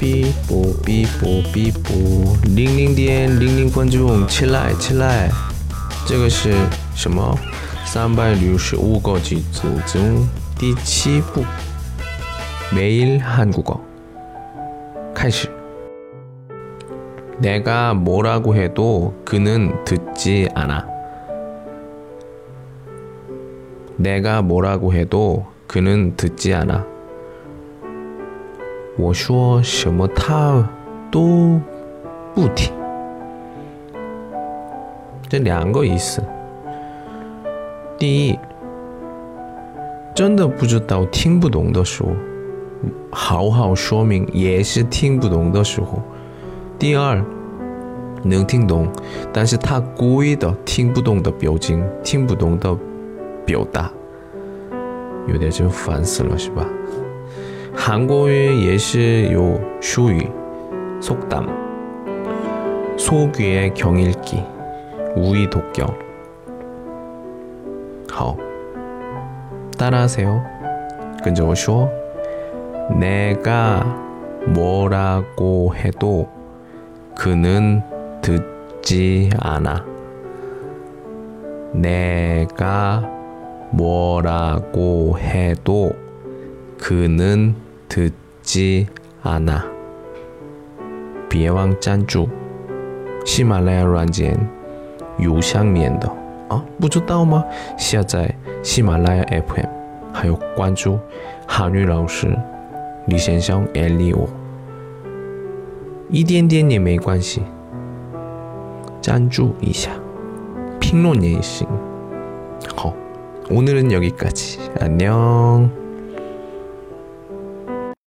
哔啵哔啵哔啵，零零点零零分钟，起来起来！这个是什么？三百六十五个句子中第七步，매일한국어开始。내가뭐라고해도그는듣지않아 내가 뭐라고 해도 그는 듣지 않아. 我说什么他都不听。这两个意思。第一，真的不知道听不懂的时候，好好说明也是听不懂的时候。第二，能听懂，但是他故意的听不懂的表情，听不懂的表达，有点就烦死了，是吧？ 韩国语也是有术语，속담속귀의경읽기우이독경好，따라하세요跟着我说，내가뭐라고해도그는듣지않아。 내가뭐라고해도 그는듣지않아。 别忘赞助喜马拉雅软件有上面的啊，不知道吗？下载喜马拉雅 FM，还有关注韩语老师李先生 Elio，一点点也没关系，赞助一下，评论也行。好，오늘은여기까지안녕